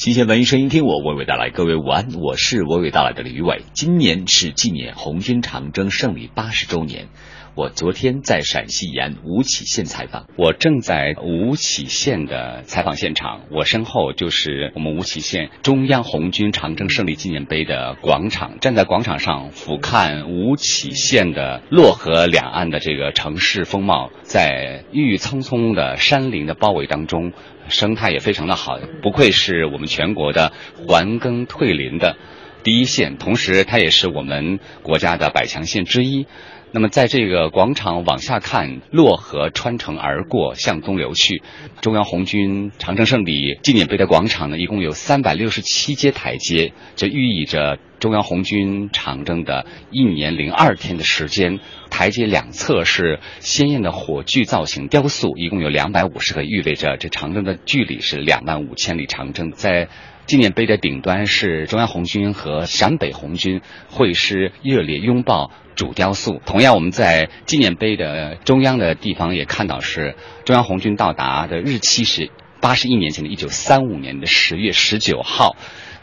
新鲜文艺声音，听我娓娓道来。各位午安，我是娓娓道来的李伟。今年是纪念红军长征胜利八十周年。我昨天在陕西延安吴起县采访，我正在吴起县的采访现场，我身后就是我们吴起县中央红军长征胜利纪念碑的广场。站在广场上俯瞰吴起县的洛河两岸的这个城市风貌，在郁郁葱葱的山林的包围当中，生态也非常的好，不愧是我们全国的还耕退林的第一县，同时它也是我们国家的百强县之一。那么，在这个广场往下看，洛河穿城而过，向东流去。中央红军长征胜利纪念碑的广场呢，一共有三百六十七阶台阶，这寓意着中央红军长征的一年零二天的时间。台阶两侧是鲜艳的火炬造型雕塑，一共有两百五十个，意味着这长征的距离是两万五千里长征。在纪念碑的顶端是中央红军和陕北红军会师热烈拥抱主雕塑。同样，我们在纪念碑的中央的地方也看到是中央红军到达的日期是八十一年前的一九三五年的十月十九号。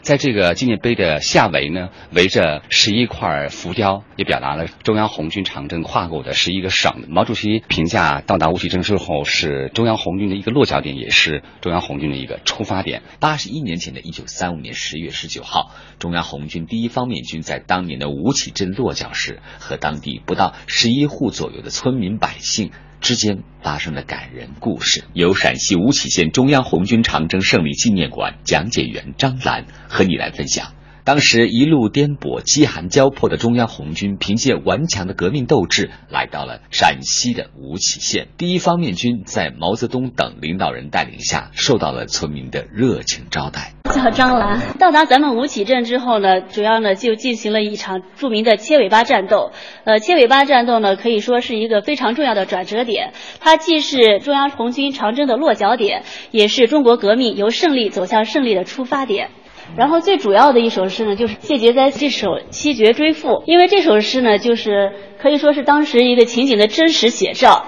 在这个纪念碑的下围呢，围着十一块浮雕，也表达了中央红军长征跨过的十一个省。毛主席评价到达吴起镇之后是中央红军的一个落脚点，也是中央红军的一个出发点。八十一年前的一九三五年十月十九号，中央红军第一方面军在当年的吴起镇落脚时，和当地不到十一户左右的村民百姓。之间发生的感人故事，由陕西吴起县中央红军长征胜利纪念馆讲解员张兰和你来分享。当时一路颠簸、饥寒交迫的中央红军，凭借顽强的革命斗志，来到了陕西的吴起县。第一方面军在毛泽东等领导人带领下，受到了村民的热情招待。叫张兰，到达咱们吴起镇之后呢，主要呢就进行了一场著名的切尾巴战斗。呃，切尾巴战斗呢，可以说是一个非常重要的转折点，它既是中央红军长征的落脚点，也是中国革命由胜利走向胜利的出发点。然后最主要的一首诗呢，就是谢觉哉这首《七绝追赋》，因为这首诗呢，就是可以说是当时一个情景的真实写照。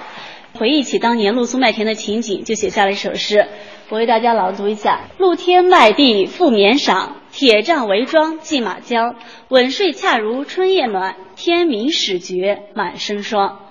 回忆起当年露宿麦田的情景，就写下了一首诗，我为大家朗读一下：露天麦地复绵裳，铁杖围庄系马缰，稳睡恰如春夜暖，天明始觉满身霜。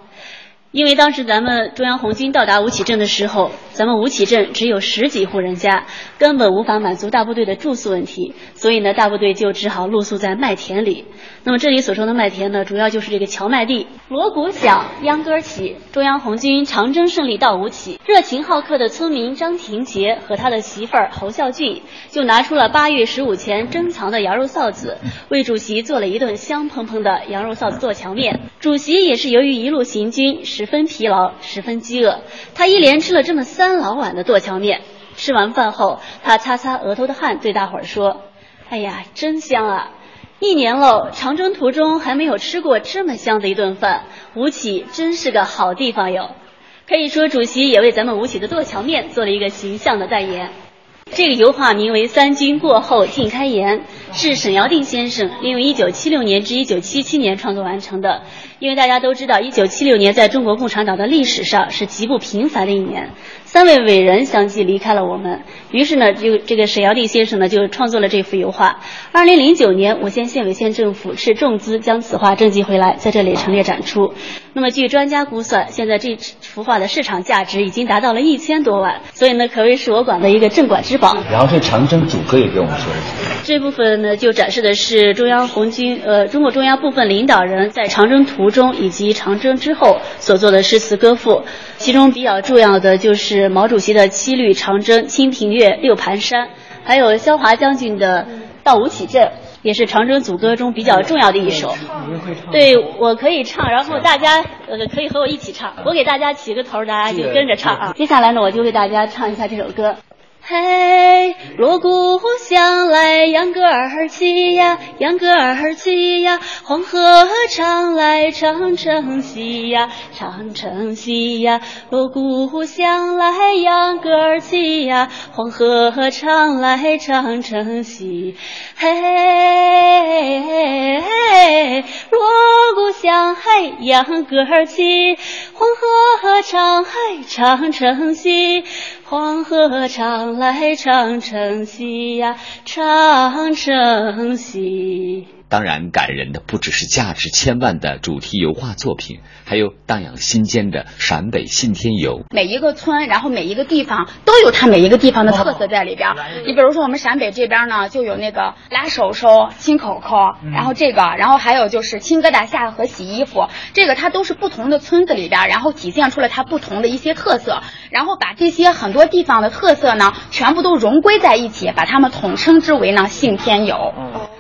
因为当时咱们中央红军到达吴起镇的时候，咱们吴起镇只有十几户人家，根本无法满足大部队的住宿问题，所以呢，大部队就只好露宿在麦田里。那么这里所说的麦田呢，主要就是这个荞麦地。锣鼓响，秧歌起，中央红军长征胜利到吴起。热情好客的村民张廷杰和他的媳妇儿侯孝俊，就拿出了八月十五前珍藏的羊肉臊子，为主席做了一顿香喷喷的羊肉臊子做荞面。主席也是由于一路行军。十分疲劳，十分饥饿，他一连吃了这么三老碗的剁荞面。吃完饭后，他擦擦额头的汗，对大伙儿说：“哎呀，真香啊！一年喽，长征途中还没有吃过这么香的一顿饭。吴起真是个好地方哟。”可以说，主席也为咱们吴起的剁荞面做了一个形象的代言。这个油画名为《三军过后尽开颜》，是沈尧定先生利用1976年至1977年创作完成的。因为大家都知道，1976年在中国共产党的历史上是极不平凡的一年，三位伟人相继离开了我们。于是呢，就这个沈尧定先生呢就创作了这幅油画。2009年，我县县委县政府斥重资将此画征集回来，在这里陈列展出。那么，据专家估算，现在这幅画的市场价值已经达到了一千多万，所以呢，可谓是我馆的一个镇馆之宝。然后，这长征组歌也给我们说一下。这部分呢，就展示的是中央红军呃，中国中央部分领导人在长征途中以及长征之后所做的诗词歌赋。其中比较重要的就是毛主席的《七律长征清平乐六盘山》，还有肖华将军的《到吴起镇》。也是长征组歌中比较重要的一首，对我可以唱，然后大家呃可以和我一起唱，我给大家起个头，大家就跟着唱啊。接下来呢，我就为大家唱一下这首歌。嘿，锣鼓响来，秧歌儿起呀，秧歌儿起呀，黄河唱来，长城西呀，长城西呀，锣鼓响来，秧歌儿起呀，黄河唱来，长城西。嘿，锣鼓响，嘿，秧歌儿起，黄河唱，嘿，长城西。黄河长来长城西呀，长城西。当然，感人的不只是价值千万的主题油画作品，还有荡漾心间的陕北信天游。每一个村，然后每一个地方都有它每一个地方的特色在里边。你比如说，我们陕北这边呢，就有那个拉手手、亲口口，然后这个，然后还有就是亲疙瘩下河洗衣服，这个它都是不同的村子里边，然后体现出了它不同的一些特色，然后把这些很多地方的特色呢，全部都融归在一起，把它们统称之为呢信天游。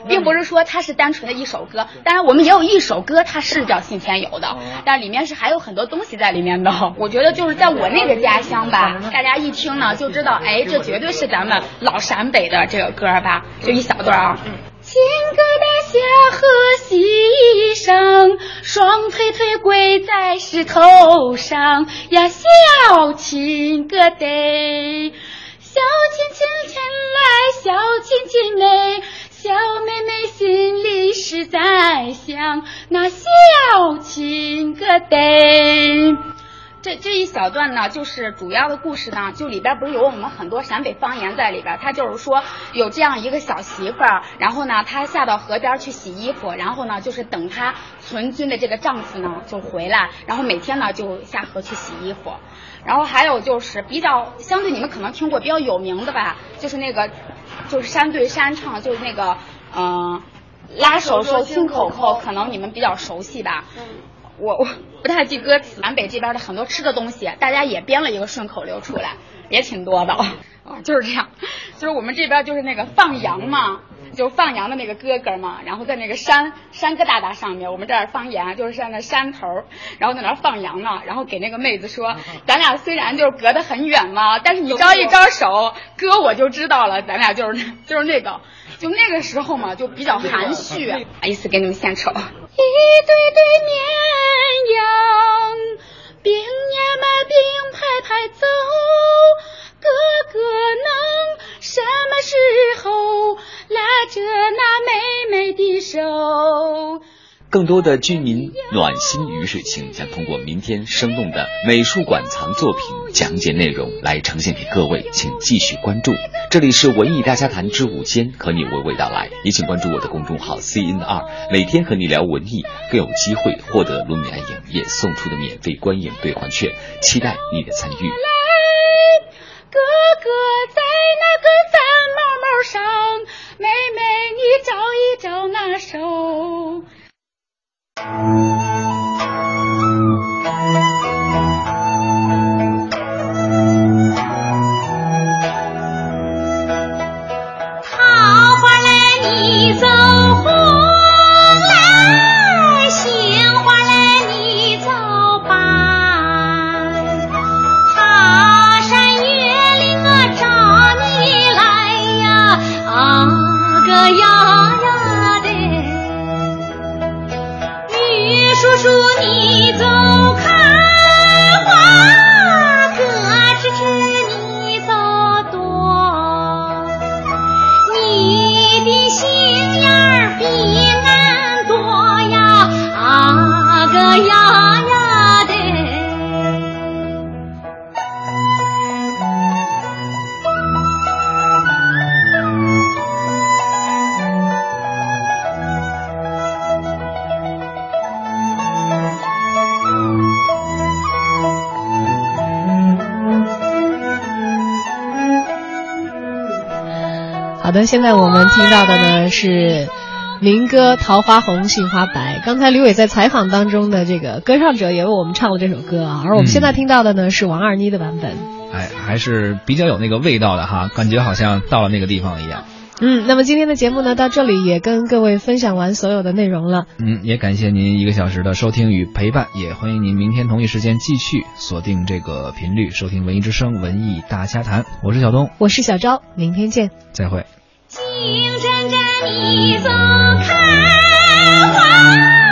并不是说它是单纯的一首歌，当然我们也有一首歌，它是叫《信天游》的，但里面是还有很多东西在里面的。我觉得就是在我那个家乡吧，大家一听呢就知道，哎，这绝对是咱们老陕北的这个歌吧，就一小段啊。亲疙瘩下河洗衣裳，双腿腿跪在石头上呀，小亲疙瘩，小亲亲亲来，小亲亲美。小妹妹心里是在想那小亲疙瘩。这这一小段呢，就是主要的故事呢，就里边不是有我们很多陕北方言在里边。他就是说有这样一个小媳妇儿，然后呢，她下到河边去洗衣服，然后呢，就是等她存军的这个丈夫呢就回来，然后每天呢就下河去洗衣服。然后还有就是比较相对你们可能听过比较有名的吧，就是那个。就是山对山唱，就是那个，嗯，拉手手亲口口，可能你们比较熟悉吧。我我不太记歌词。南北这边的很多吃的东西，大家也编了一个顺口溜出来，也挺多的。啊，就是这样，就是我们这边就是那个放羊嘛。就放羊的那个哥哥嘛，然后在那个山山疙瘩瘩上面，我们这儿方言就是在那山头，然后在那放羊呢，然后给那个妹子说，咱俩虽然就是隔得很远嘛，但是你招一招手，哥我就知道了，咱俩就是就是那个，就那个时候嘛，就比较含蓄，意思给你们献丑。一对对绵羊，更多的居民暖心雨水情将通过明天生动的美术馆藏作品讲解内容来呈现给各位，请继续关注。这里是文艺大家谈之午间，和你娓娓道来。也请关注我的公众号 C N 二，每天和你聊文艺，更有机会获得卢米埃影业送出的免费观影兑换券，期待你的参与。哥哥在那个三毛毛上，妹妹你找一找那手。的，现在我们听到的呢是民歌《桃花红，杏花白》。刚才吕伟在采访当中的这个歌唱者也为我们唱了这首歌啊，而我们现在听到的呢是王二妮的版本。哎，还是比较有那个味道的哈，感觉好像到了那个地方一样。嗯，那么今天的节目呢，到这里也跟各位分享完所有的内容了。嗯，也感谢您一个小时的收听与陪伴，也欢迎您明天同一时间继续锁定这个频率收听《文艺之声》文艺大家谈。我是小东，我是小昭，明天见，再会。金针针，你走开花。